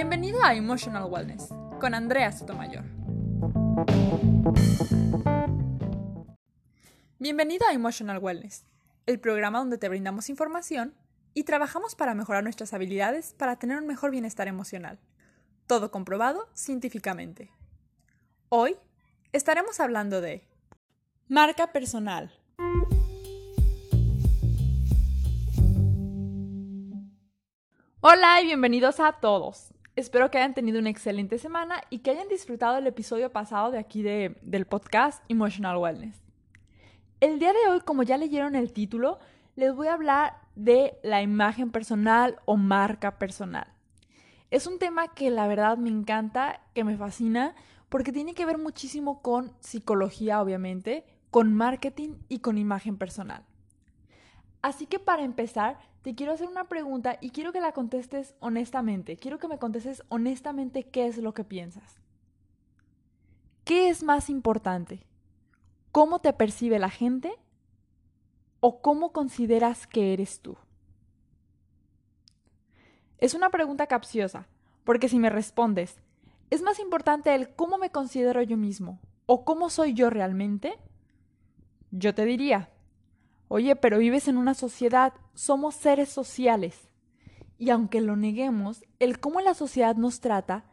Bienvenido a Emotional Wellness con Andrea Sotomayor. Bienvenido a Emotional Wellness, el programa donde te brindamos información y trabajamos para mejorar nuestras habilidades para tener un mejor bienestar emocional. Todo comprobado científicamente. Hoy estaremos hablando de marca personal. Hola y bienvenidos a todos. Espero que hayan tenido una excelente semana y que hayan disfrutado el episodio pasado de aquí del podcast Emotional Wellness. El día de hoy, como ya leyeron el título, les voy a hablar de la imagen personal o marca personal. Es un tema que la verdad me encanta, que me fascina, porque tiene que ver muchísimo con psicología, obviamente, con marketing y con imagen personal. Así que para empezar, te quiero hacer una pregunta y quiero que la contestes honestamente. Quiero que me contestes honestamente qué es lo que piensas. ¿Qué es más importante? ¿Cómo te percibe la gente o cómo consideras que eres tú? Es una pregunta capciosa, porque si me respondes, ¿es más importante el cómo me considero yo mismo o cómo soy yo realmente? Yo te diría, Oye, pero vives en una sociedad, somos seres sociales. Y aunque lo neguemos, el cómo la sociedad nos trata,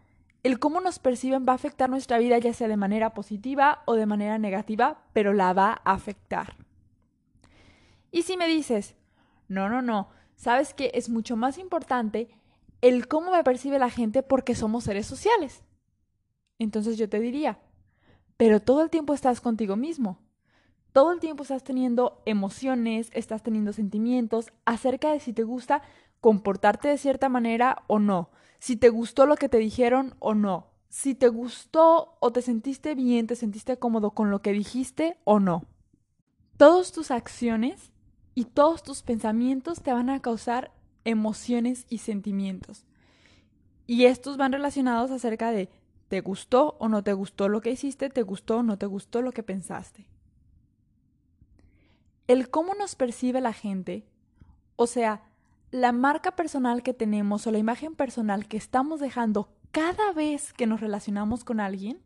el cómo nos perciben va a afectar nuestra vida ya sea de manera positiva o de manera negativa, pero la va a afectar. Y si me dices, no, no, no, sabes que es mucho más importante el cómo me percibe la gente porque somos seres sociales. Entonces yo te diría, pero todo el tiempo estás contigo mismo todo el tiempo estás teniendo emociones, estás teniendo sentimientos acerca de si te gusta comportarte de cierta manera o no, si te gustó lo que te dijeron o no, si te gustó o te sentiste bien, te sentiste cómodo con lo que dijiste o no. Todas tus acciones y todos tus pensamientos te van a causar emociones y sentimientos. Y estos van relacionados acerca de te gustó o no te gustó lo que hiciste, te gustó o no te gustó lo que pensaste el cómo nos percibe la gente, o sea, la marca personal que tenemos o la imagen personal que estamos dejando cada vez que nos relacionamos con alguien,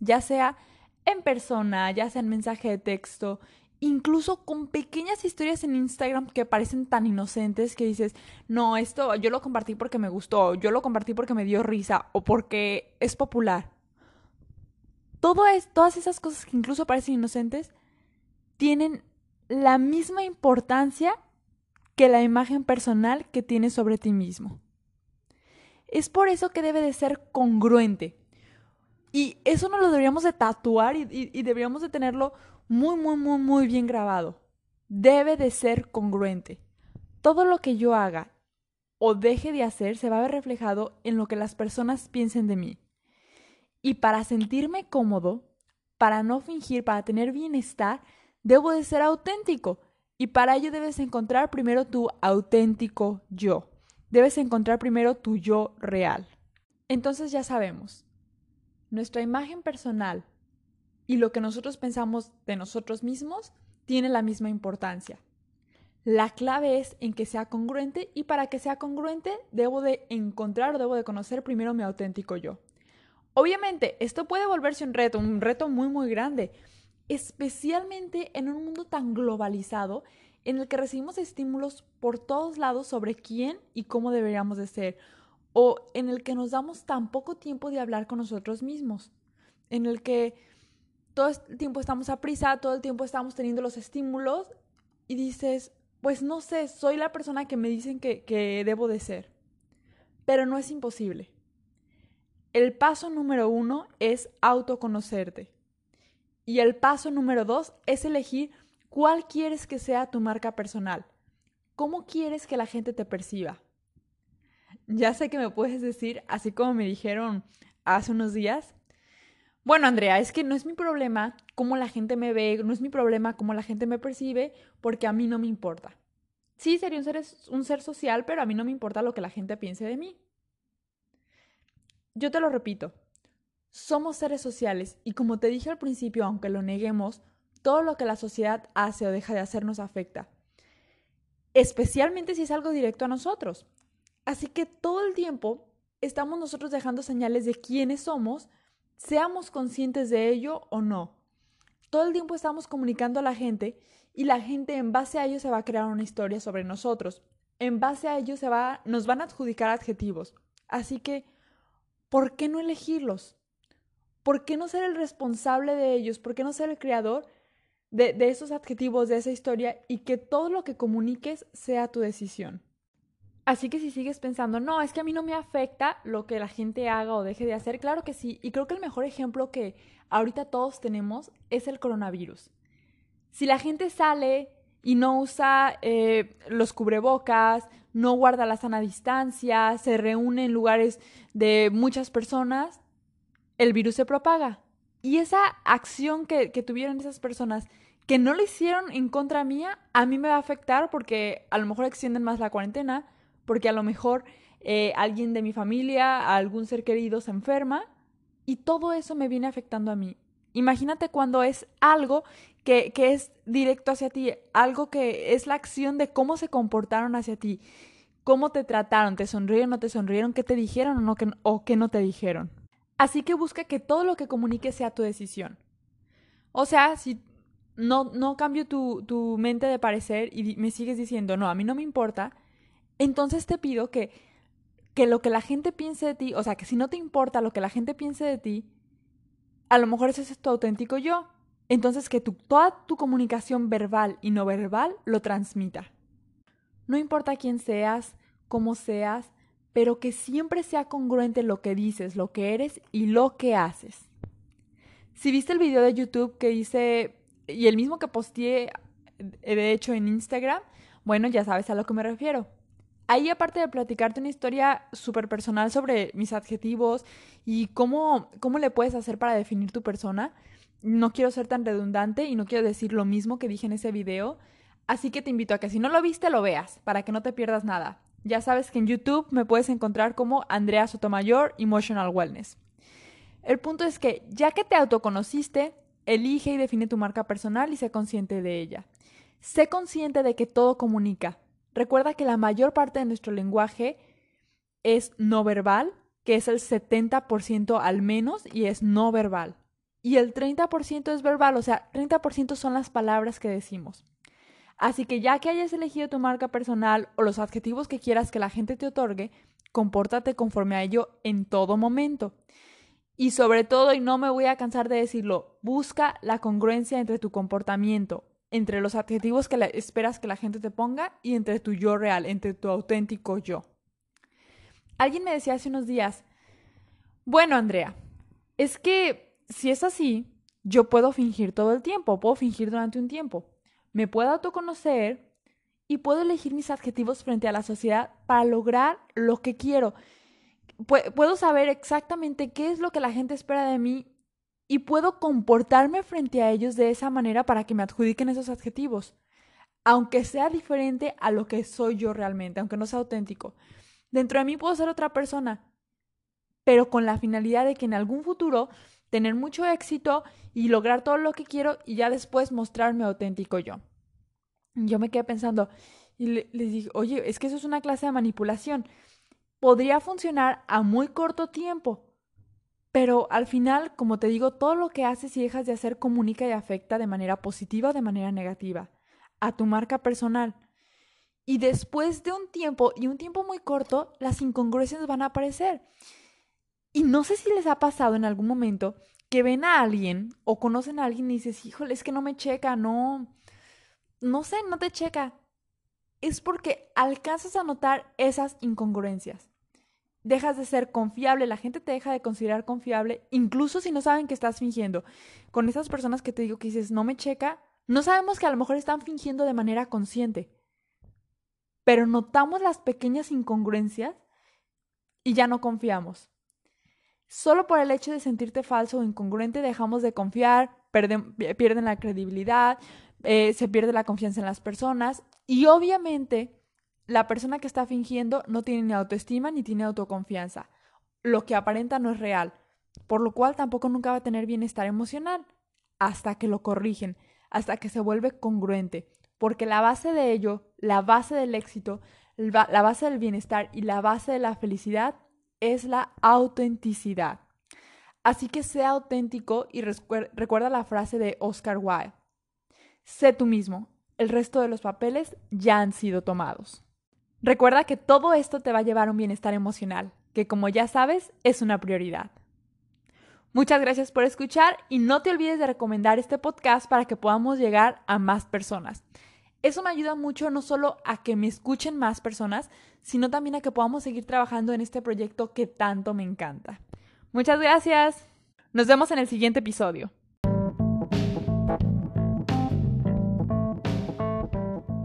ya sea en persona, ya sea en mensaje de texto, incluso con pequeñas historias en Instagram que parecen tan inocentes que dices, no, esto yo lo compartí porque me gustó, yo lo compartí porque me dio risa o porque es popular. Todo es, todas esas cosas que incluso parecen inocentes tienen la misma importancia que la imagen personal que tienes sobre ti mismo. Es por eso que debe de ser congruente. Y eso no lo deberíamos de tatuar y, y, deberíamos de tenerlo muy, muy, muy, muy bien grabado. Debe de ser congruente. Todo lo que yo haga o deje de hacer se va a ver reflejado en lo que las personas piensen de mí. Y para sentirme cómodo, para no fingir, para tener bienestar, debo de ser auténtico. Y para ello debes encontrar primero tu auténtico yo. Debes encontrar primero tu yo real. Entonces ya sabemos, nuestra imagen personal y lo que nosotros pensamos de nosotros mismos tiene la misma importancia. La clave es en que sea congruente y para que sea congruente debo de encontrar o debo de conocer primero mi auténtico yo. Obviamente, esto puede volverse un reto, un reto muy muy grande, especialmente en un mundo tan globalizado en el que recibimos estímulos por todos lados sobre quién y cómo deberíamos de ser, o en el que nos damos tan poco tiempo de hablar con nosotros mismos, en el que todo el tiempo estamos a prisa, todo el tiempo estamos teniendo los estímulos y dices, pues no sé, soy la persona que me dicen que, que debo de ser, pero no es imposible. El paso número uno es autoconocerte. Y el paso número dos es elegir cuál quieres que sea tu marca personal. ¿Cómo quieres que la gente te perciba? Ya sé que me puedes decir, así como me dijeron hace unos días, bueno, Andrea, es que no es mi problema cómo la gente me ve, no es mi problema cómo la gente me percibe, porque a mí no me importa. Sí, sería un ser, un ser social, pero a mí no me importa lo que la gente piense de mí. Yo te lo repito, somos seres sociales y como te dije al principio, aunque lo neguemos, todo lo que la sociedad hace o deja de hacer nos afecta. Especialmente si es algo directo a nosotros. Así que todo el tiempo estamos nosotros dejando señales de quiénes somos, seamos conscientes de ello o no. Todo el tiempo estamos comunicando a la gente y la gente en base a ello se va a crear una historia sobre nosotros. En base a ello se va, nos van a adjudicar adjetivos. Así que, ¿por qué no elegirlos? ¿Por qué no ser el responsable de ellos? ¿Por qué no ser el creador de, esos adjetivos, de esa historia y que todo lo que comuniques sea tu decisión? Así que si sigues pensando, no, es que a mí no me afecta lo que la gente haga o deje de hacer, claro que sí. Y creo que el mejor ejemplo que ahorita todos tenemos es el coronavirus. Si la gente sale y no usa eh, los cubrebocas, no guarda la sana distancia, se reúne en lugares de muchas personas, el virus se propaga. Y esa acción que, tuvieron esas personas que no lo hicieron en contra mía, a mí me va a afectar porque a lo mejor extienden más la cuarentena, porque a lo mejor eh, alguien de mi familia, algún ser querido se enferma y todo eso me viene afectando a mí. Imagínate cuando es algo que, que es directo hacia ti, algo que es la acción de cómo se comportaron hacia ti, cómo te trataron, te sonrieron, no te sonrieron, qué te dijeron o, no, que, o qué no te dijeron. Así que busca que todo lo que comuniques sea tu decisión. O sea, si no, no cambio tu, tu mente de parecer y me sigues diciendo, no, a mí no me importa, entonces te pido que, que lo que la gente piense de ti, o sea, que si no te importa lo que la gente piense de ti, a lo mejor ese es tu auténtico yo. Entonces que tu, toda tu comunicación verbal y no verbal lo transmita. No importa quién seas, cómo seas, pero que siempre sea congruente lo que dices, lo que eres y lo que haces. Si viste el video de YouTube que hice, y el mismo que posteé, de hecho, en Instagram, bueno, ya sabes a lo que me refiero. Ahí aparte de platicarte una historia súper personal sobre mis adjetivos y cómo, cómo le puedes hacer para definir tu persona, no quiero ser tan redundante y no quiero decir lo mismo que dije en ese video, así que te invito a que si no lo viste lo veas, para que no te pierdas nada. Ya sabes que en YouTube me puedes encontrar como Andrea Sotomayor Emotional Wellness. El punto es que ya que te autoconociste, elige y define tu marca personal y sé consciente de ella. Sé consciente de que todo comunica, Recuerda que la mayor parte de nuestro lenguaje es no verbal, que es el 70% al menos, y es no verbal. Y el 30% es verbal, o sea, 30% son las palabras que decimos. Así que ya que hayas elegido tu marca personal o los adjetivos que quieras que la gente te otorgue, compórtate conforme a ello en todo momento. Y sobre todo, y no me voy a cansar de decirlo, busca la congruencia entre tu comportamiento, entre los adjetivos que esperas que la gente te ponga y entre tu yo real, entre tu auténtico yo. Alguien me decía hace unos días, bueno, Andrea, es que si es así, yo puedo fingir todo el tiempo, puedo fingir durante un tiempo, me puedo autoconocer y puedo elegir mis adjetivos frente a la sociedad para lograr lo que quiero. Puedo saber exactamente qué es lo que la gente espera de mí y puedo comportarme frente a ellos de esa manera para que me adjudiquen esos adjetivos, aunque sea diferente a lo que soy yo realmente, aunque no sea auténtico. Dentro de mí puedo ser otra persona, pero con la finalidad de que en algún futuro tener mucho éxito y lograr todo lo que quiero y ya después mostrarme auténtico yo. Yo me quedé pensando y les dije, oye, es que eso es una clase de manipulación. Podría funcionar a muy corto tiempo, pero al final, como te digo, todo lo que haces y dejas de hacer comunica y afecta de manera positiva o de manera negativa a tu marca personal. Y después de un tiempo, y un tiempo muy corto, las incongruencias van a aparecer. Y no sé si les ha pasado en algún momento que ven a alguien o conocen a alguien y dices, híjole, es que no me checa, no, no sé, no te checa. Es porque alcanzas a notar esas incongruencias dejas de ser confiable, la gente te deja de considerar confiable, incluso si no saben que estás fingiendo. Con esas personas que te digo que dices, no me checa, no sabemos que a lo mejor están fingiendo de manera consciente, pero notamos las pequeñas incongruencias y ya no confiamos. Solo por el hecho de sentirte falso o incongruente dejamos de confiar, pierden, la credibilidad, eh, se pierde la confianza en las personas y obviamente la persona que está fingiendo no tiene ni autoestima ni tiene autoconfianza. Lo que aparenta no es real, por lo cual tampoco nunca va a tener bienestar emocional hasta que lo corrigen, hasta que se vuelve congruente, porque la base de ello, la base del éxito, la base del bienestar y la base de la felicidad es la autenticidad. Así que sea auténtico y recuerda la frase de Oscar Wilde. Sé tú mismo, el resto de los papeles ya han sido tomados. Recuerda que todo esto te va a llevar a un bienestar emocional, que como ya sabes es una prioridad. Muchas gracias por escuchar y no te olvides de recomendar este podcast para que podamos llegar a más personas. Eso me ayuda mucho no solo a que me escuchen más personas, sino también a que podamos seguir trabajando en este proyecto que tanto me encanta. Muchas gracias. Nos vemos en el siguiente episodio.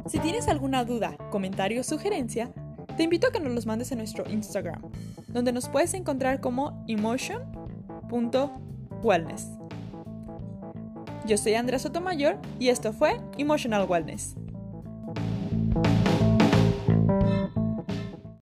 Si tienes alguna duda, comentario o sugerencia, te invito a que nos los mandes en nuestro Instagram, donde nos puedes encontrar como emotion.wellness. Yo soy Andrea Sotomayor y esto fue Emotional Wellness.